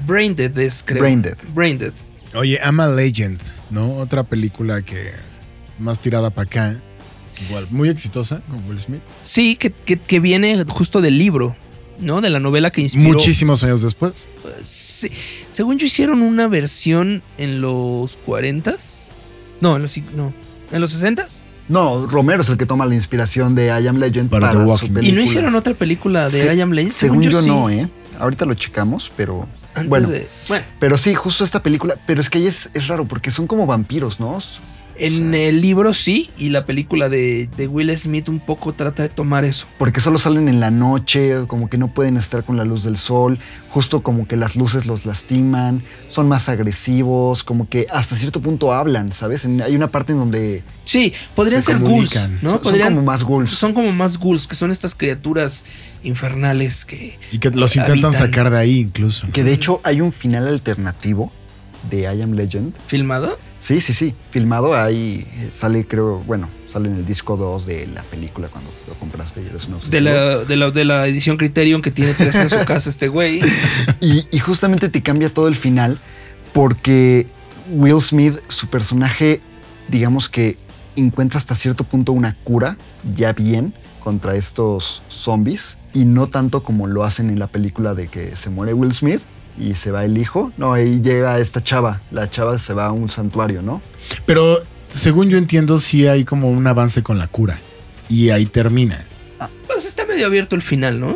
Brain Dead es, creo. Brain Dead. Brain Dead. Oye, I'm a Legend, ¿no? Otra película que más tirada para acá. Igual, muy exitosa con Will Smith. Sí, que, que- que viene justo del libro, ¿no? De la novela que inspiró. Muchísimos años después. Sí. Según yo hicieron una versión en los 40s. No, en los, no, en los 60s. No, Romero es el que toma la inspiración de I Am Legend Para para, The su Walking Dead. película. Y no hicieron otra película de Se- I Am Legend. Según yo, sí. no, ¿eh? Ahorita lo checamos, pero... Antes bueno, de- bueno, pero sí, justo esta película, pero es que ahí es, es raro porque son como vampiros, ¿no? En el libro sí, y la película de, de Will Smith un poco trata de tomar eso. Porque solo salen en la noche, como que no pueden estar con la luz del sol, justo como que las luces los lastiman, son más agresivos, como que hasta cierto punto hablan, ¿sabes? En- hay una parte en donde Sí, podrían Se ser ghouls, comunican. ¿no? son, son Podrían- como más ghouls. son como más ghouls, que son estas criaturas infernales que... Y que los intentan Habitan. sacar de ahí incluso. Que de hecho hay un final alternativo de I Am Legend. ¿Filmado? Sí, sí, sí, filmado ahí, eh, sale creo, bueno, sale en el disco 2 de la película cuando lo compraste y eres De la, de, la, de la edición Criterion que tiene tres en su casa este güey. Y, y justamente te cambia todo el final porque Will Smith, su personaje, digamos que encuentra hasta cierto punto una cura ya bien contra estos zombies y no tanto como lo hacen en la película de que se muere Will Smith y se va el hijo. No, ahí llega esta chava. La chava se va a un santuario, ¿no? Pero según yo entiendo, sí hay como un avance con la cura. Y ahí termina. Pues está medio abierto el final, ¿no?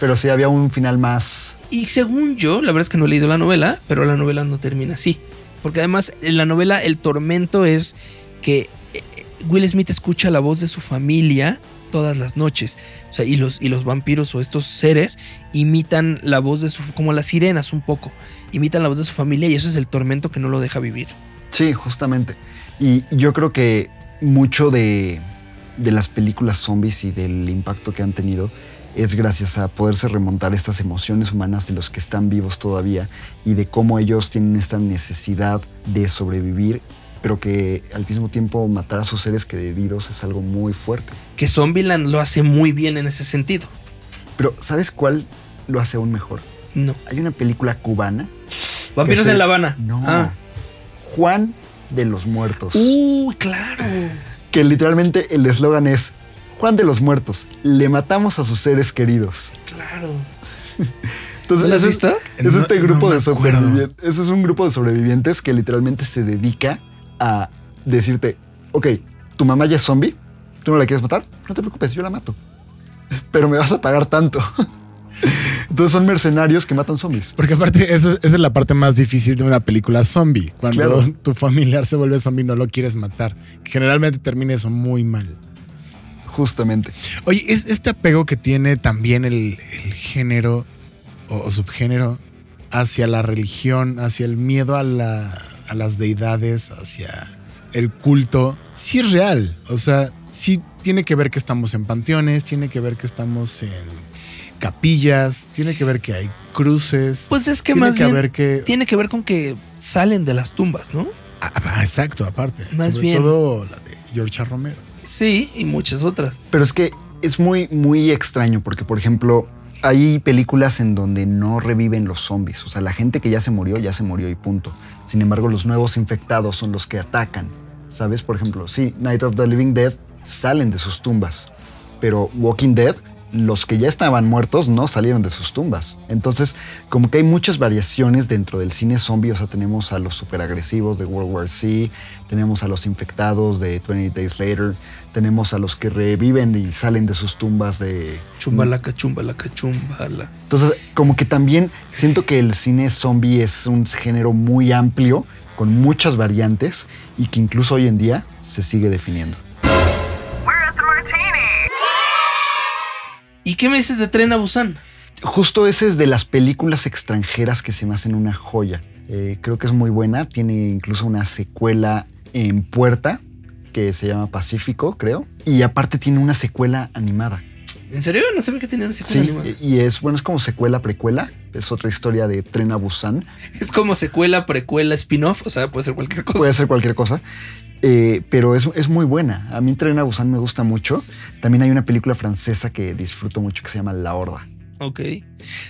Pero sí había un final más. Y según yo, la verdad es que no he leído la novela, pero la novela no termina así. Porque además en la novela el tormento es que Will Smith escucha la voz de su familia todas las noches. O sea, y los, y los vampiros o estos seres imitan la voz de su... como las sirenas un poco. Imitan la voz de su familia y eso es el tormento que no lo deja vivir. Sí, justamente. Y yo creo que mucho de, de las películas zombies y del impacto que han tenido es gracias a poderse remontar estas emociones humanas de los que están vivos todavía y de cómo ellos tienen esta necesidad de sobrevivir, pero que al mismo tiempo matar a sus seres queridos es algo muy fuerte. Que Zombieland lo hace muy bien en ese sentido. Pero ¿sabes cuál lo hace aún mejor? No. Hay una película cubana. Vampiros se- en La Habana. No. Ah. Juan de los Muertos. Uy, claro. que literalmente el eslogan es Juan de los Muertos, le matamos a sus seres queridos. Claro. Entonces, ¿No la has es- visto? Es No- este grupo de sobrevivientes. Ese es un grupo de sobrevivientes que literalmente se dedica a decirte, ok, tu mamá ya es zombie, tú no la quieres matar, no te preocupes, yo la mato. Pero me vas a pagar tanto. Entonces son mercenarios que matan zombies. Porque aparte, esa, esa es la parte más difícil de una película zombie. Cuando Claro. tu familiar se vuelve zombie, no lo quieres matar. Generalmente termina eso muy mal. Justamente. Oye, es este apego que tiene también el, el género o, o subgénero hacia la religión, hacia el miedo a, la- a las deidades, hacia el culto, sí es real. O sea, sí tiene que ver que estamos en panteones, tiene que ver que estamos en capillas, tiene que ver que hay cruces. Pues es que tiene más que bien ver que tiene que ver con que salen de las tumbas, ¿no? Ah, ah, exacto, aparte. Más Sobre bien. todo la de George Romero. Sí, y muchas otras. Pero es que es muy, muy extraño porque, por ejemplo, hay películas en donde no reviven los zombies. O sea, la gente que ya se murió, ya se murió y punto. Sin embargo, los nuevos infectados son los que atacan. ¿Sabes? Por ejemplo, sí, Night of the Living Dead salen de sus tumbas. Pero Walking Dead, los que ya estaban muertos no salieron de sus tumbas. Entonces, como que hay muchas variaciones dentro del cine zombie. O sea, tenemos a los superagresivos de World War C, tenemos a los infectados de 20 Days Later, tenemos a los que reviven y salen de sus tumbas de... Chumbalaca, chumbalaca, chumbala. Entonces, como que también siento que el cine zombie es un género muy amplio, con muchas variantes, y que incluso hoy en día se sigue definiendo. ¿Y qué me dices de Tren a Busan? Justo ese es de las películas extranjeras que se me hacen una joya. Eh, creo que es muy buena, tiene incluso una secuela en puerta que se llama Pacífico, creo. Y aparte tiene una secuela animada. ¿En serio? No sabía que tenía una secuela Sí, animada. y es bueno, es como secuela precuela. Es otra historia de Tren a Busan. Es como secuela, precuela, spin-off. O sea, puede ser cualquier cosa. Puede ser cualquier cosa. Eh, pero es, es muy buena. A mí Tren a Busan me gusta mucho. También hay una película francesa que disfruto mucho que se llama La Horda. Ok.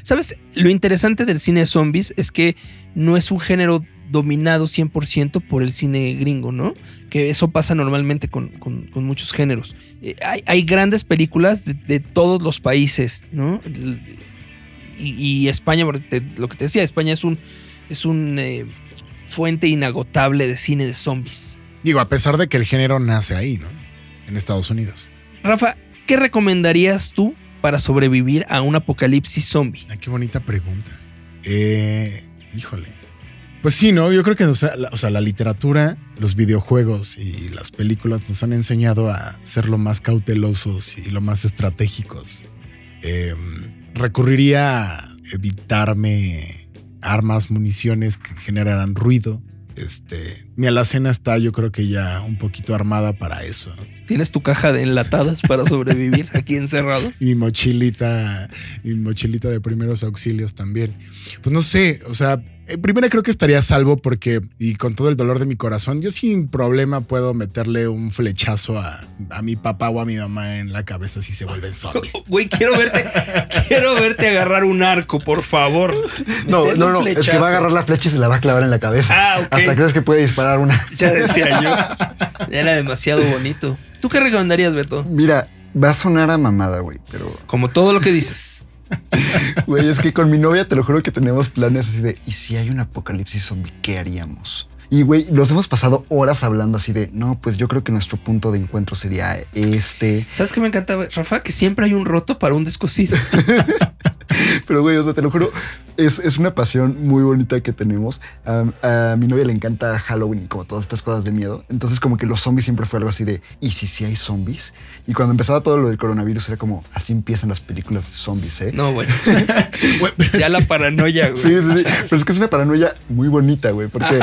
¿Sabes? Lo interesante del cine de zombies es que no es un género dominado 100% por el cine gringo, ¿no? Que eso pasa normalmente con, con- muchos géneros. Eh, hay, hay grandes películas de, todos los países, ¿no? Y, España, lo que te decía, España es un, es un eh, fuente inagotable de cine de zombies. Digo, a pesar de que el género nace ahí, ¿no? En Estados Unidos. Rafa, ¿qué recomendarías tú para sobrevivir a un apocalipsis zombie? Ay, qué bonita pregunta. Eh, híjole. Pues sí, ¿no? Yo creo que o sea, la, o sea, la literatura, los videojuegos y las películas nos han enseñado a ser lo más cautelosos y lo más estratégicos. Eh, recurriría a evitarme armas, municiones que generaran ruido. Este, mi alacena está, yo creo que ya un poquito armada para eso. ¿Tienes tu caja de enlatadas para sobrevivir aquí encerrado? Y mi mochilita, mi mochilita de primeros auxilios también. Pues no sé, o sea, primera creo que estaría a salvo porque, y con todo el dolor de mi corazón, yo sin problema puedo meterle un flechazo a, a mi papá o a mi mamá en la cabeza si se vuelven zombies. Güey, quiero verte, quiero verte agarrar un arco, por favor. No, Meterle no, no. Es que va a agarrar la flecha y se la va a clavar en la cabeza. Ah, ok. Hasta crees que puede disparar una. Ya decía yo. Era demasiado bonito. ¿Tú qué recomendarías, Beto? Mira, va a sonar a mamada, güey. Pero, Como todo lo que dices. güey, es que con mi novia te lo juro que tenemos planes así de, ¿y si hay un apocalipsis zombie, qué haríamos? Y, güey, nos hemos pasado horas hablando así de, no, pues yo creo que nuestro punto de encuentro sería este. ¿Sabes qué me encanta, Rafa? Que siempre hay un roto para un descosido. Pero, güey, o sea, te lo juro, es, es una pasión muy bonita que tenemos. A, a mi novia le encanta Halloween y como todas estas cosas de miedo. Entonces, como que los zombies siempre fue algo así de, ¿y si sí hay zombies? Y cuando empezaba todo lo del coronavirus, era como, así empiezan las películas de zombies, ¿eh? No, bueno. ya la paranoia, güey. Sí, sí, sí. Pero es que es una paranoia muy bonita, güey. Porque,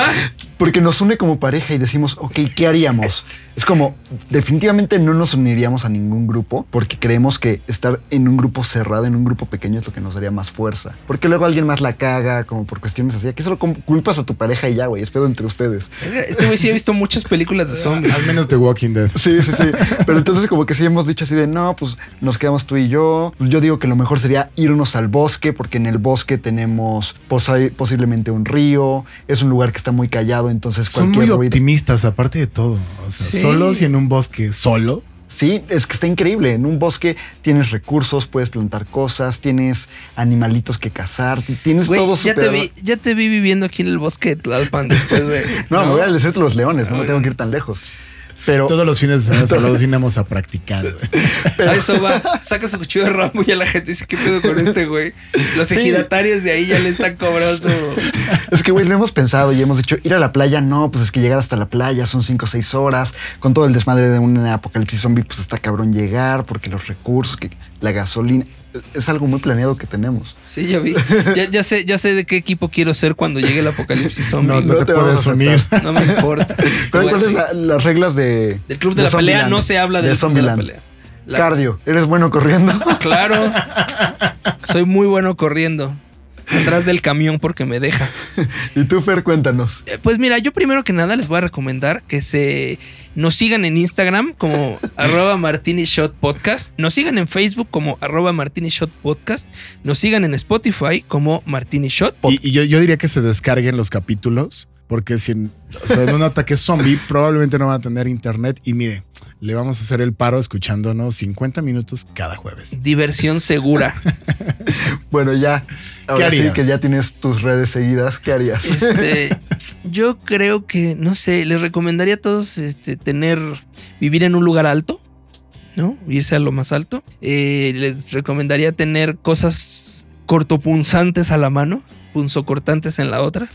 porque nos une como pareja y decimos, ok, ¿qué haríamos? Es como, definitivamente no nos uniríamos a ningún grupo porque creemos que estar en un grupo cerrado, en un grupo pequeño, es lo que nos daría más fuerza. Porque luego alguien más la caga, como por cuestiones así. Que solo culpas a tu pareja y ya, güey. Es pedo entre ustedes. Este güey sí ha visto muchas películas de zombies. Al menos The Walking Dead. Sí, sí, sí. Pero entonces como que sí hemos dicho así de, no, pues nos quedamos tú y yo. Pues yo digo que lo mejor sería irnos al bosque porque en el bosque tenemos posi- posiblemente un río. Es un lugar que está muy callado, entonces Son cualquier muy ruido... optimistas, aparte de todo. O sea, Sí. solos y en un bosque solo. Sí, es que está increíble. En un bosque tienes recursos, puedes plantar cosas, tienes animalitos que cazar, tienes todo ya te, vi, ya te vi viviendo aquí en el bosque de Tlalpan después de. No, me voy al desierto de los leones, no me tengo que ir tan lejos. Pero Todos los fines de semana solo vinimos a practicar. güey. A eso va, saca su cuchillo de rambo y a la gente dice, ¿qué pedo con este güey? Los Sí. ejidatarios de ahí ya le están cobrando. es que, güey, lo hemos pensado y hemos dicho, ir a la playa, no, pues es que llegar hasta la playa son 5 o 6 horas. Con todo el desmadre de un apocalipsis zombie, pues está cabrón llegar, porque los recursos, que la gasolina, es algo muy planeado que tenemos. Sí, ya vi. Ya, ya sé, ya sé de qué equipo quiero ser cuando llegue el apocalipsis zombie. No, No, no No te, puedes unir. aceptar. me importa. ¿cuáles son las reglas de... Del club de, la pelea no se habla del de club de la pelea. La- Cardio, ¿eres bueno corriendo? Claro. Soy muy bueno corriendo. Atrás del camión porque me deja. y tú, Fer, cuéntanos. Eh, Pues mira, yo primero que nada les voy a recomendar que se nos sigan en Instagram como arroba martini shot podcast, nos sigan en Facebook como arroba martini shot podcast, nos sigan en Spotify como martini shot. Y, y yo, yo diría que se descarguen los capítulos, porque si en, o sea, en un ataque zombie probablemente no van a tener internet. Y mire, le vamos a hacer el paro escuchándonos 50 minutos cada jueves. Diversión segura. Bueno, ya. Ahora sí harías? que ya tienes tus redes seguidas, ¿qué harías? Este, yo creo que, no sé, les recomendaría a todos este, tener, vivir en un lugar alto, ¿no? Irse a lo más alto. Eh, les recomendaría tener cosas cortopunzantes a la mano, punzocortantes en la otra.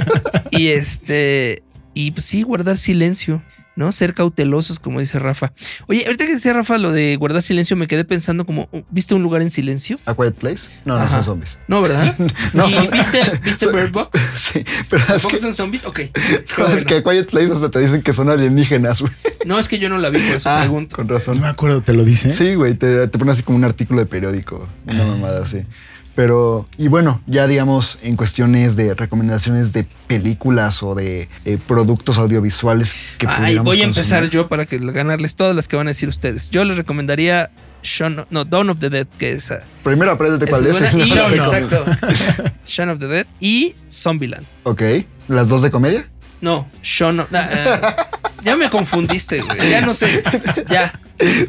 y este, y pues sí, guardar silencio. ¿no? Ser cautelosos, como dice Rafa. Oye, ahorita que decía Rafa lo de guardar silencio, me quedé pensando como, ¿viste un lugar en silencio? ¿A Quiet Place? No, no son zombies. No, ¿verdad? No, ¿Y son- ¿Viste, ¿viste son- Bird Box? Sí, pero es ¿Tampoco que, son zombies? Ok. No, es bueno. que a Quiet Place hasta te dicen que son alienígenas, güey. No, es que yo no la vi, por eso Ah, pregunto. con No razón. me acuerdo, ¿te lo dice? Sí, güey, te, te ponen así como un artículo de periódico, una mamada así. Pero, y bueno, ya digamos, en cuestiones de recomendaciones de películas o de eh, productos audiovisuales que Ay, pudiéramos voy a empezar yo para que ganarles todas las que van a decir ustedes. Yo les recomendaría Shaun, no, Dawn of the Dead, que es, uh, Primero apréndete es cuál es. buena, y- Shaun of- exacto. Shaun of the Dead y Zombieland. Ok, ¿las dos de comedia? No, Shaun of, eh, ya me confundiste, güey. Ya no sé. Ya,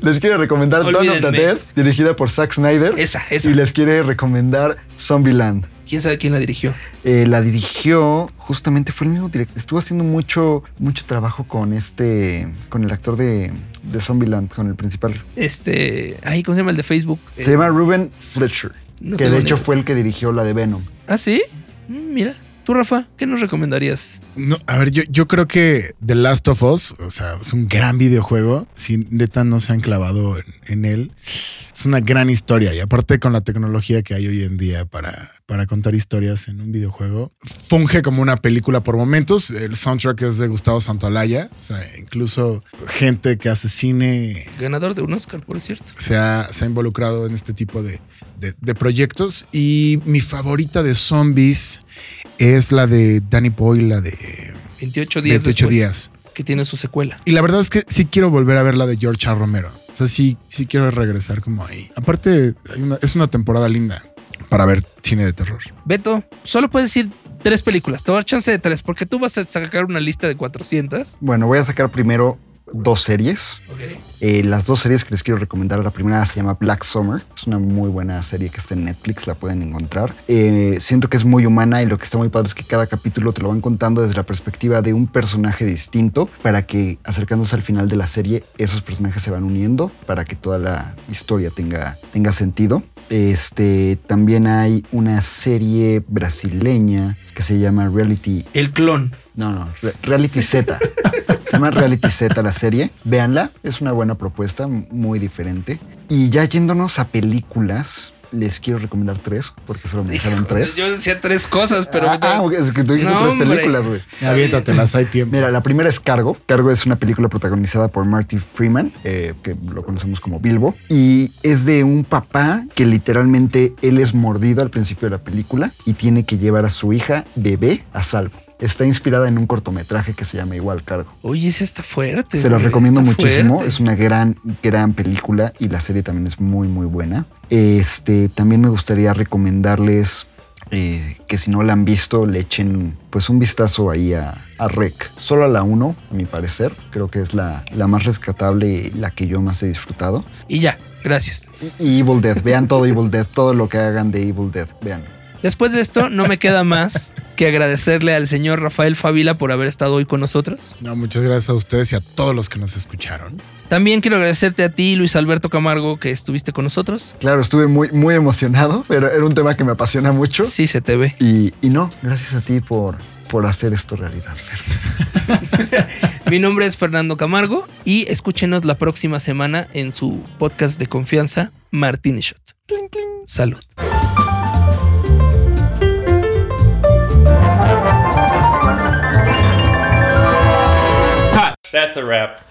Les quiere recomendar Dawn of the. Dead, dirigida por Zack Snyder. esa, esa. Y les quiere recomendar Zombieland. ¿Quién sabe quién la dirigió? Eh, la dirigió, justamente fue el mismo director. Estuvo haciendo mucho, mucho trabajo con este, con el actor de, de Zombieland, con el principal. Este, ay, ¿cómo se llama el de Facebook? Se Eh, llama Ruben Fletcher, no que de hecho fue el que dirigió la de Venom. ¿Ah, sí? Mm, Mira, tú, Rafa, ¿qué nos recomendarías? No, a ver, yo, yo creo que The Last of Us, o sea, es un gran videojuego. Si neta no se han clavado en, en él, es una gran historia. Y aparte con la tecnología que hay hoy en día para, para contar historias en un videojuego, funge como una película por momentos. El soundtrack es de Gustavo Santaolalla, o sea, incluso gente que hace cine Ganador de un Oscar, por cierto. se ha, se ha involucrado en este tipo de, de- de proyectos. Y mi favorita de zombies es la de Danny Boyle, la de 28 días 28 después, días. que tiene su secuela. Y la verdad es que sí quiero volver a ver la de George R. Romero. O sea, sí, sí quiero regresar como ahí. Aparte, hay una- es una temporada linda para ver cine de terror. Beto, solo puedes decir tres películas. Te voy a dar chance de tres, porque tú vas a sacar una lista de 400. Bueno, voy a sacar primero dos series. Eh, las dos series que les quiero recomendar, la primera se llama Black Summer. Es una muy buena serie que está en Netflix, la pueden encontrar. Eh, siento que es muy humana y lo que está muy padre es que cada capítulo te lo van contando desde la perspectiva de un personaje distinto para que acercándose al final de la serie esos personajes se van uniendo para que toda la historia tenga, tenga sentido. Este, también hay una serie brasileña que se llama Reality. El clon. No, no, Re- Reality Z. Se llama Reality Z la serie. Véanla, es una buena propuesta, muy diferente. Y ya yéndonos a películas, les quiero recomendar tres, porque solo me dejaron tres. Yo decía tres cosas, pero. ah, ah, es que tú dijiste No, tres películas, güey. Aviéntatelas, hay tiempo. Mira, la primera es Cargo. Cargo es una película protagonizada por Marty Freeman, eh, que lo conocemos como Bilbo. Y es de un papá que literalmente él es mordido al principio de la película y tiene que llevar a su hija bebé a salvo. Está inspirada en un cortometraje que se llama igual Cargo. Oye, ese está fuerte. Se la recomiendo muchísimo. fuerte. Es una gran, gran película y la serie también es muy, muy buena. Este, también me gustaría recomendarles eh, que si no la han visto, le echen pues un vistazo ahí a, a Rec. Solo a la 1, a mi parecer. Creo que es la, la más rescatable y la que yo más he disfrutado. Y ya, gracias. Y, y Evil Dead. Vean todo Evil Dead. Todo lo que hagan de Evil Dead. Vean. Después de esto, no me queda más que agradecerle al señor Rafael Favila por haber estado hoy con nosotros. No, muchas gracias a ustedes y a todos los que nos escucharon. También quiero agradecerte a ti, Luis Alberto Camargo, que estuviste con nosotros. Claro, estuve muy, muy emocionado, pero era un tema que me apasiona mucho. Sí, se te ve. Y, y no, gracias a ti por, por hacer esto realidad. Fer. Mi nombre es Fernando Camargo y escúchenos la próxima semana en su podcast de confianza, Martini Shot. Salud. That's a wrap.